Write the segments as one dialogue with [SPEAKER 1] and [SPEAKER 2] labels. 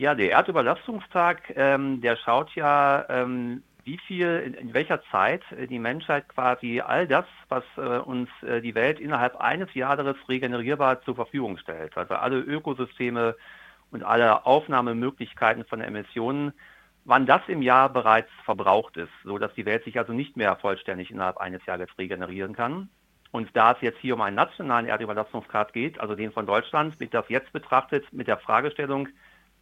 [SPEAKER 1] Ja, der Erdüberlastungstag, ähm, der schaut ja, ähm, wie viel, in, in, welcher Zeit äh, die Menschheit quasi all das, was äh, uns äh, die Welt innerhalb eines Jahres regenerierbar zur Verfügung stellt, also alle Ökosysteme und alle Aufnahmemöglichkeiten von Emissionen, wann das im Jahr bereits verbraucht ist, so dass die Welt sich also nicht mehr vollständig innerhalb eines Jahres regenerieren kann. Und da es jetzt hier um einen nationalen Erdüberlastungsgrad geht, also den von Deutschland, wird das jetzt betrachtet mit der Fragestellung,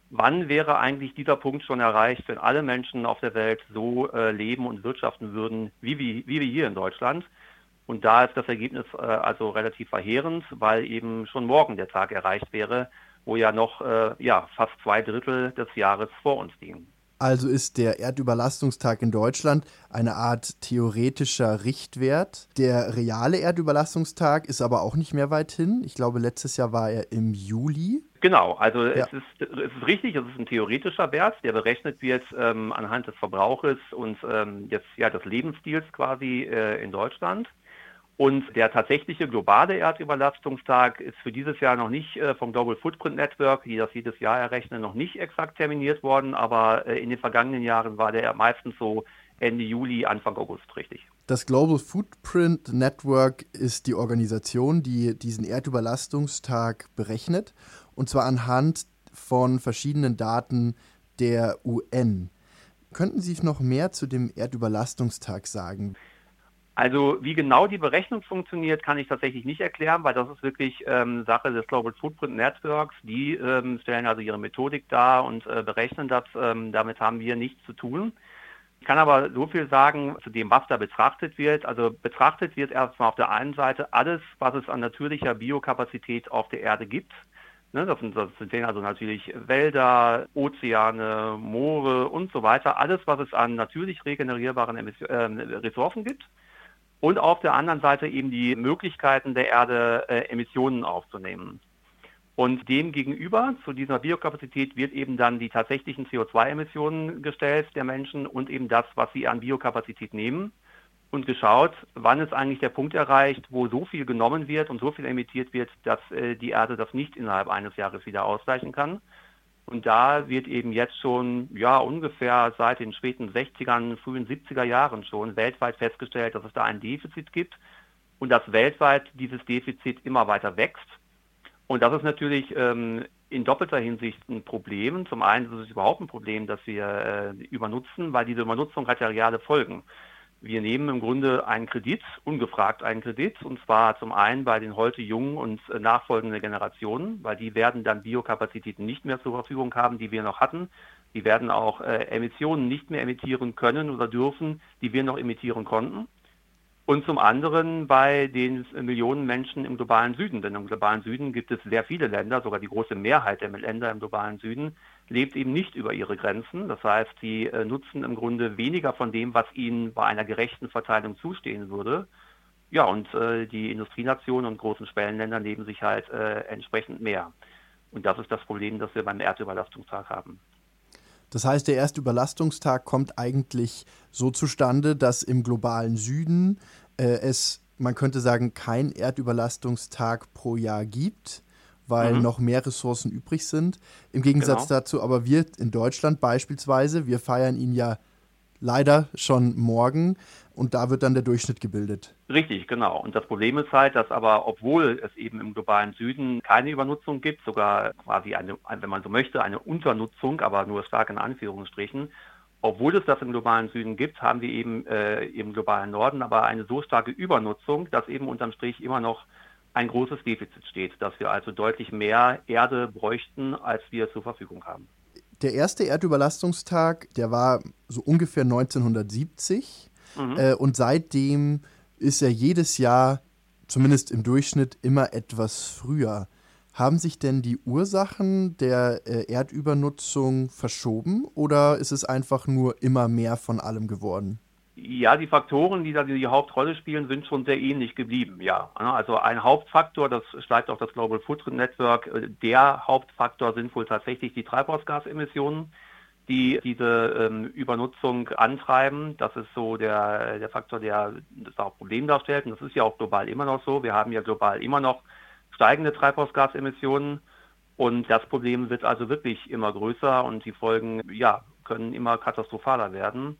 [SPEAKER 1] wann wäre eigentlich dieser Punkt schon erreicht, wenn alle Menschen auf der Welt so äh, leben und wirtschaften würden, wie, wie, wie wir hier in Deutschland. Und da ist das Ergebnis äh, also relativ verheerend, weil eben schon morgen der Tag erreicht wäre, wo ja noch äh, ja, fast zwei Drittel des Jahres vor uns liegen.
[SPEAKER 2] Also ist der Erdüberlastungstag in Deutschland eine Art theoretischer Richtwert. Der reale Erdüberlastungstag ist aber auch nicht mehr weit hin. Ich glaube, letztes Jahr war er im Juli.
[SPEAKER 1] Genau, also ja. es, ist, es ist richtig, es ist ein theoretischer Wert, der berechnet wird ähm, anhand des Verbrauches und ähm, jetzt ja des Lebensstils quasi äh, in Deutschland. Und der tatsächliche globale Erdüberlastungstag ist für dieses Jahr noch nicht äh, vom Global Footprint Network, die das jedes Jahr errechnen, noch nicht exakt terminiert worden, aber äh, in den vergangenen Jahren war der meistens so Ende Juli, Anfang August, richtig.
[SPEAKER 2] Das Global Footprint Network ist die Organisation, die diesen Erdüberlastungstag berechnet, und zwar anhand von verschiedenen Daten der UN. Könnten Sie noch mehr zu dem Erdüberlastungstag sagen?
[SPEAKER 1] Also wie genau die Berechnung funktioniert, kann ich tatsächlich nicht erklären, weil das ist wirklich ähm, Sache des Global Footprint Networks. Die ähm, stellen also ihre Methodik dar und äh, berechnen das. Ähm, damit haben wir nichts zu tun. Ich kann aber so viel sagen zu dem, was da betrachtet wird. Also betrachtet wird erstmal auf der einen Seite alles, was es an natürlicher Biokapazität auf der Erde gibt. Ne, das, sind, das sind also natürlich Wälder, Ozeane, Moore und so weiter. Alles, was es an natürlich regenerierbaren Emission, äh, Ressourcen gibt und auf der anderen Seite eben die Möglichkeiten der Erde, äh, Emissionen aufzunehmen. Und dem gegenüber zu dieser Biokapazität wird eben dann die tatsächlichen CO2-Emissionen gestellt der Menschen und eben das, was sie an Biokapazität nehmen und geschaut, wann ist eigentlich der Punkt erreicht, wo so viel genommen wird und so viel emittiert wird, dass äh, die Erde das nicht innerhalb eines Jahres wieder ausgleichen kann. Und da wird eben jetzt schon, ja, ungefähr seit den späten 60ern, frühen 70er Jahren schon weltweit festgestellt, dass es da ein Defizit gibt und dass weltweit dieses Defizit immer weiter wächst. Und das ist natürlich ähm, in doppelter Hinsicht ein Problem. Zum einen ist es überhaupt ein Problem, dass wir äh, übernutzen, weil diese Übernutzung hat ja reale Folgen. Wir nehmen im Grunde einen Kredit, ungefragt einen Kredit, und zwar zum einen bei den heute jungen und äh, nachfolgenden Generationen, weil die werden dann Biokapazitäten nicht mehr zur Verfügung haben, die wir noch hatten. Die werden auch äh, Emissionen nicht mehr emittieren können oder dürfen, die wir noch emittieren konnten. Und zum anderen bei den Millionen Menschen im globalen Süden. Denn im globalen Süden gibt es sehr viele Länder, sogar die große Mehrheit der Länder im globalen Süden lebt eben nicht über ihre Grenzen. Das heißt, sie äh, nutzen im Grunde weniger von dem, was ihnen bei einer gerechten Verteilung zustehen würde. Ja, und äh, die Industrienationen und großen Schwellenländer leben sich halt äh, entsprechend mehr. Und das ist das Problem, das wir beim Erdüberlastungstag haben.
[SPEAKER 2] Das heißt, der erste Überlastungstag kommt eigentlich so zustande, dass im globalen Süden äh, es, man könnte sagen, kein Erdüberlastungstag pro Jahr gibt, weil mhm. noch mehr Ressourcen übrig sind. Im Gegensatz genau. dazu aber wir in Deutschland beispielsweise, wir feiern ihn ja leider schon morgen und da wird dann der Durchschnitt gebildet.
[SPEAKER 1] Richtig, genau. Und das Problem ist halt, dass aber, obwohl es eben im globalen Süden keine Übernutzung gibt, sogar quasi eine, wenn man so möchte, eine Unternutzung, aber nur stark in Anführungsstrichen, obwohl es das im globalen Süden gibt, haben wir eben äh, im globalen Norden aber eine so starke Übernutzung, dass eben unterm Strich immer noch ein großes Defizit steht, dass wir also deutlich mehr Erde bräuchten, als wir zur Verfügung haben.
[SPEAKER 2] Der erste Erdüberlastungstag, der war so ungefähr 1970 mhm. äh, und seitdem ist er jedes Jahr, zumindest im Durchschnitt, immer etwas früher. Haben sich denn die Ursachen der äh, Erdübernutzung verschoben oder ist es einfach nur immer mehr von allem geworden?
[SPEAKER 1] Ja, die Faktoren, die da die Hauptrolle spielen, sind schon sehr ähnlich geblieben, ja. Also ein Hauptfaktor, das schreibt auch das Global Footprint Network, äh, der Hauptfaktor sind wohl tatsächlich die Treibhausgasemissionen, die diese ähm, Übernutzung antreiben. Das ist so der, der Faktor, der das Hauptproblem darstellt. Und das ist ja auch global immer noch so. Wir haben ja global immer noch steigende Treibhausgasemissionen. Und das Problem wird also wirklich immer größer und die Folgen, ja, können immer katastrophaler werden.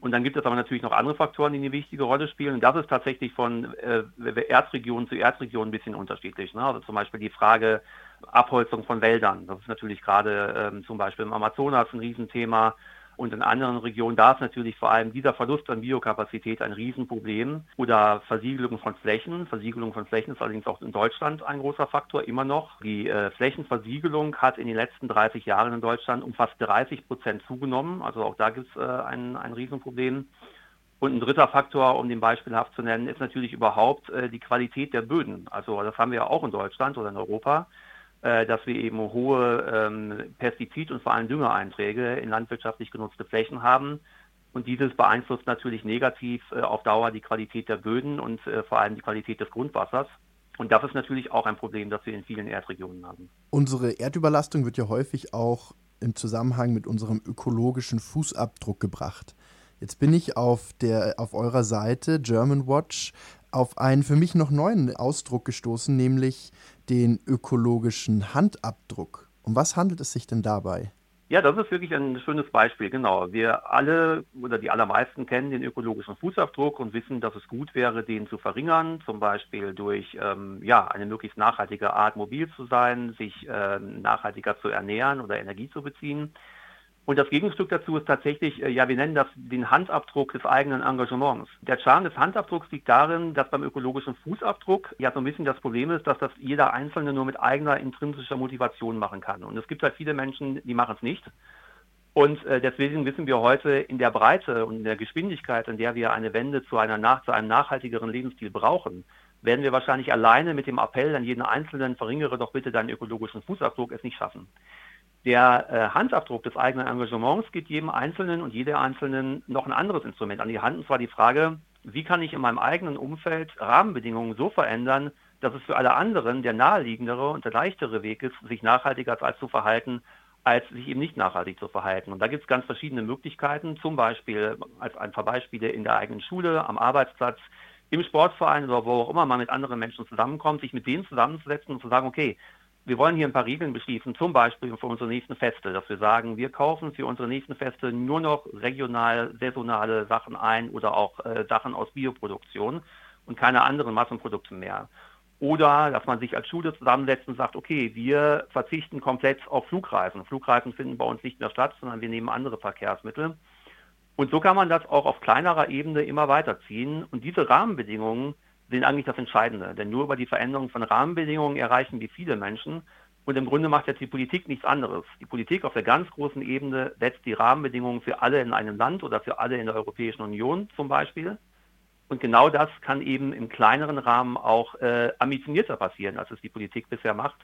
[SPEAKER 1] Und dann gibt es aber natürlich noch andere Faktoren, die eine wichtige Rolle spielen. Und das ist tatsächlich von äh, Erdregion zu Erdregion ein bisschen unterschiedlich. Ne? Also zum Beispiel die Frage Abholzung von Wäldern. Das ist natürlich gerade ähm, zum Beispiel im Amazonas ein Riesenthema. Und in anderen Regionen, da ist natürlich vor allem dieser Verlust an Biokapazität ein Riesenproblem. Oder Versiegelung von Flächen. Versiegelung von Flächen ist allerdings auch in Deutschland ein großer Faktor, immer noch. Die äh, Flächenversiegelung hat in den letzten 30 Jahren in Deutschland um fast 30 Prozent zugenommen. Also auch da gibt es äh, ein, ein Riesenproblem. Und ein dritter Faktor, um den beispielhaft zu nennen, ist natürlich überhaupt äh, die Qualität der Böden. Also das haben wir ja auch in Deutschland oder in Europa. Äh, dass wir eben hohe ähm, Pestizid- und vor allem Düngeeinträge in landwirtschaftlich genutzte Flächen haben. Und dieses beeinflusst natürlich negativ äh, auf Dauer die Qualität der Böden und äh, vor allem die Qualität des Grundwassers. Und das ist natürlich auch ein Problem, das wir in vielen Erdregionen haben.
[SPEAKER 2] Unsere Erdüberlastung wird ja häufig auch im Zusammenhang mit unserem ökologischen Fußabdruck gebracht. Jetzt bin ich auf, der, auf eurer Seite German Watch auf einen für mich noch neuen Ausdruck gestoßen, nämlich den ökologischen Handabdruck. Um was handelt es sich denn dabei?
[SPEAKER 1] Ja, das ist wirklich ein schönes Beispiel, genau. Wir alle oder die allermeisten kennen den ökologischen Fußabdruck und wissen, dass es gut wäre, den zu verringern, zum Beispiel durch ähm, ja, eine möglichst nachhaltige Art mobil zu sein, sich äh, nachhaltiger zu ernähren oder Energie zu beziehen. Und das Gegenstück dazu ist tatsächlich, äh, ja, wir nennen das den Handabdruck des eigenen Engagements. Der Charme des Handabdrucks liegt darin, dass beim ökologischen Fußabdruck ja so ein bisschen das Problem ist, dass das jeder Einzelne nur mit eigener intrinsischer Motivation machen kann. Und es gibt halt viele Menschen, die machen es nicht. Und äh, deswegen wissen wir heute in der Breite und in der Geschwindigkeit, in der wir eine Wende zu, einer zu einem nachhaltigeren Lebensstil brauchen, werden wir wahrscheinlich alleine mit dem Appell an jeden Einzelnen, verringere doch bitte deinen ökologischen Fußabdruck, es nicht schaffen. Der äh, Handabdruck des eigenen Engagements gibt jedem Einzelnen und jeder Einzelnen noch ein anderes Instrument an die Hand, und zwar die Frage, wie kann ich in meinem eigenen Umfeld Rahmenbedingungen so verändern, dass es für alle anderen der naheliegendere und der leichtere Weg ist, sich nachhaltiger zu verhalten, als sich eben nicht nachhaltig zu verhalten. Und da gibt es ganz verschiedene Möglichkeiten, zum Beispiel als ein paar Beispiele in der eigenen Schule, am Arbeitsplatz, im Sportverein oder wo auch immer man mit anderen Menschen zusammenkommt, sich mit denen zusammenzusetzen und zu sagen, okay, wir wollen hier ein paar Regeln beschließen, zum Beispiel für unsere nächsten Feste, dass wir sagen, wir kaufen für unsere nächsten Feste nur noch regional, saisonale Sachen ein oder auch äh, Sachen aus Bioproduktion und keine anderen Massenprodukte mehr. Oder dass man sich als Schule zusammensetzt und sagt, okay, wir verzichten komplett auf Flugreisen. Flugreisen finden bei uns nicht mehr statt, sondern wir nehmen andere Verkehrsmittel. Und so kann man das auch auf kleinerer Ebene immer weiterziehen. Und diese Rahmenbedingungen sind eigentlich das Entscheidende. Denn nur über die Veränderung von Rahmenbedingungen erreichen wir viele Menschen. Und im Grunde macht jetzt die Politik nichts anderes. Die Politik auf der ganz großen Ebene setzt die Rahmenbedingungen für alle in einem Land oder für alle in der Europäischen Union zum Beispiel. Und genau das kann eben im kleineren Rahmen auch äh, ambitionierter passieren, als es die Politik bisher macht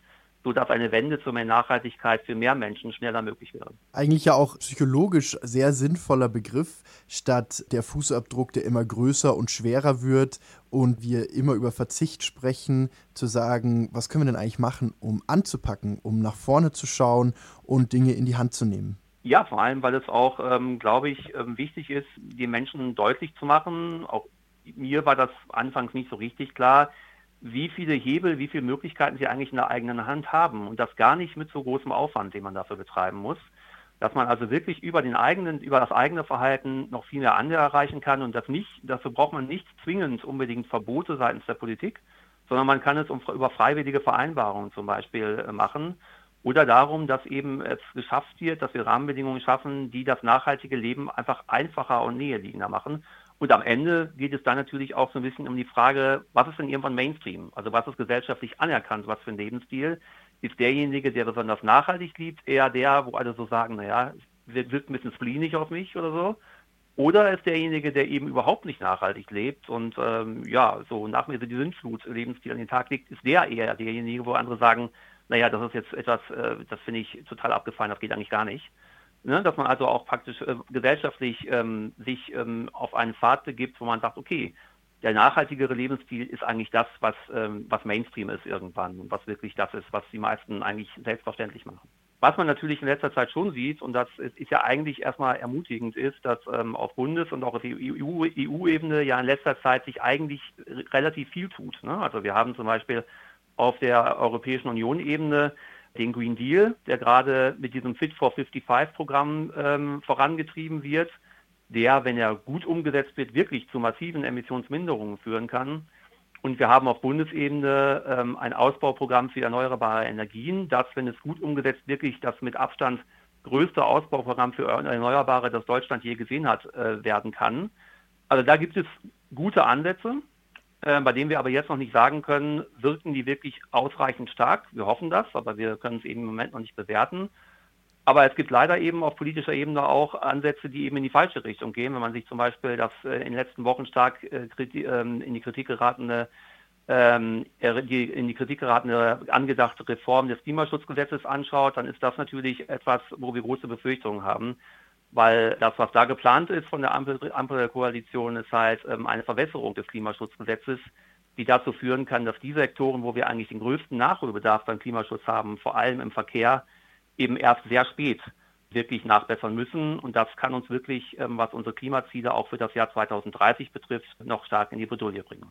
[SPEAKER 1] sodass eine Wende zu mehr Nachhaltigkeit für mehr Menschen schneller möglich wäre.
[SPEAKER 2] Eigentlich ja auch psychologisch sehr sinnvoller Begriff, statt der Fußabdruck, der immer größer und schwerer wird und wir immer über Verzicht sprechen, zu sagen, was können wir denn eigentlich machen, um anzupacken, um nach vorne zu schauen und Dinge in die Hand zu nehmen.
[SPEAKER 1] Ja, vor allem, weil es auch, ähm, glaube ich, ähm, wichtig ist, den Menschen deutlich zu machen. Auch mir war das anfangs nicht so richtig klar, wie viele Hebel, wie viele Möglichkeiten sie eigentlich in der eigenen Hand haben. Und das gar nicht mit so großem Aufwand, den man dafür betreiben muss. Dass man also wirklich über den eigenen, über das eigene Verhalten noch viel mehr andere erreichen kann. Und das nicht, dafür braucht man nicht zwingend unbedingt Verbote seitens der Politik, sondern man kann es über freiwillige Vereinbarungen zum Beispiel äh, machen. Oder darum, dass eben es geschafft wird, dass wir Rahmenbedingungen schaffen, die das nachhaltige Leben einfach einfacher und näherliegender machen und am Ende geht es dann natürlich auch so ein bisschen um die Frage, was ist denn irgendwann Mainstream? Also was ist gesellschaftlich anerkannt, was für ein Lebensstil? Ist derjenige, der besonders nachhaltig liebt, eher der, wo alle so sagen, naja, wirkt ein bisschen spleenig auf mich oder so? Oder ist derjenige, der eben überhaupt nicht nachhaltig lebt und ähm, ja, so nach mir so die Sinnflut Lebensstil an den Tag legt, ist der eher derjenige, wo andere sagen, naja, das ist jetzt etwas, äh, das finde ich total abgefallen, das geht eigentlich gar nicht. Ne, dass man also auch praktisch äh, gesellschaftlich ähm, sich ähm, auf einen Pfad begibt, wo man sagt, okay, der nachhaltigere Lebensstil ist eigentlich das, was, ähm, was Mainstream ist irgendwann und was wirklich das ist, was die meisten eigentlich selbstverständlich machen. Was man natürlich in letzter Zeit schon sieht, und das ist, ist ja eigentlich erstmal ermutigend, ist, dass ähm, auf Bundes- und auch auf EU-Ebene ja in letzter Zeit sich eigentlich relativ viel tut. Ne? Also wir haben zum Beispiel auf der Europäischen Union-Ebene den Green Deal, der gerade mit diesem Fit for 55-Programm ähm, vorangetrieben wird, der, wenn er gut umgesetzt wird, wirklich zu massiven Emissionsminderungen führen kann. Und wir haben auf Bundesebene ähm, ein Ausbauprogramm für erneuerbare Energien, das, wenn es gut umgesetzt, wirklich das mit Abstand größte Ausbauprogramm für Erneuerbare, das Deutschland je gesehen hat, äh, werden kann. Also da gibt es gute Ansätze, äh, bei denen wir aber jetzt noch nicht sagen können, wirken die wirklich ausreichend stark. Wir hoffen das, aber wir können es eben im Moment noch nicht bewerten. Aber es gibt leider eben auf politischer Ebene auch Ansätze, die eben in die falsche Richtung gehen. Wenn man sich zum Beispiel das äh, in den letzten Wochen stark äh, ähm, in die Kritik geratene ähm, die in die Kritik geratene angedachte Reform des Klimaschutzgesetzes anschaut, dann ist das natürlich etwas, wo wir große Befürchtungen haben, weil das, was da geplant ist von der Ampel, Ampel der Koalition, ist halt ähm, eine Verwässerung des Klimaschutzgesetzes, die dazu führen kann, dass die Sektoren, wo wir eigentlich den größten Nachholbedarf beim Klimaschutz haben, vor allem im Verkehr, eben erst sehr spät wirklich nachbessern müssen. Und das kann uns wirklich, ähm, was unsere Klimaziele auch für das Jahr 2030 betrifft, noch stark in die Bredouille bringen.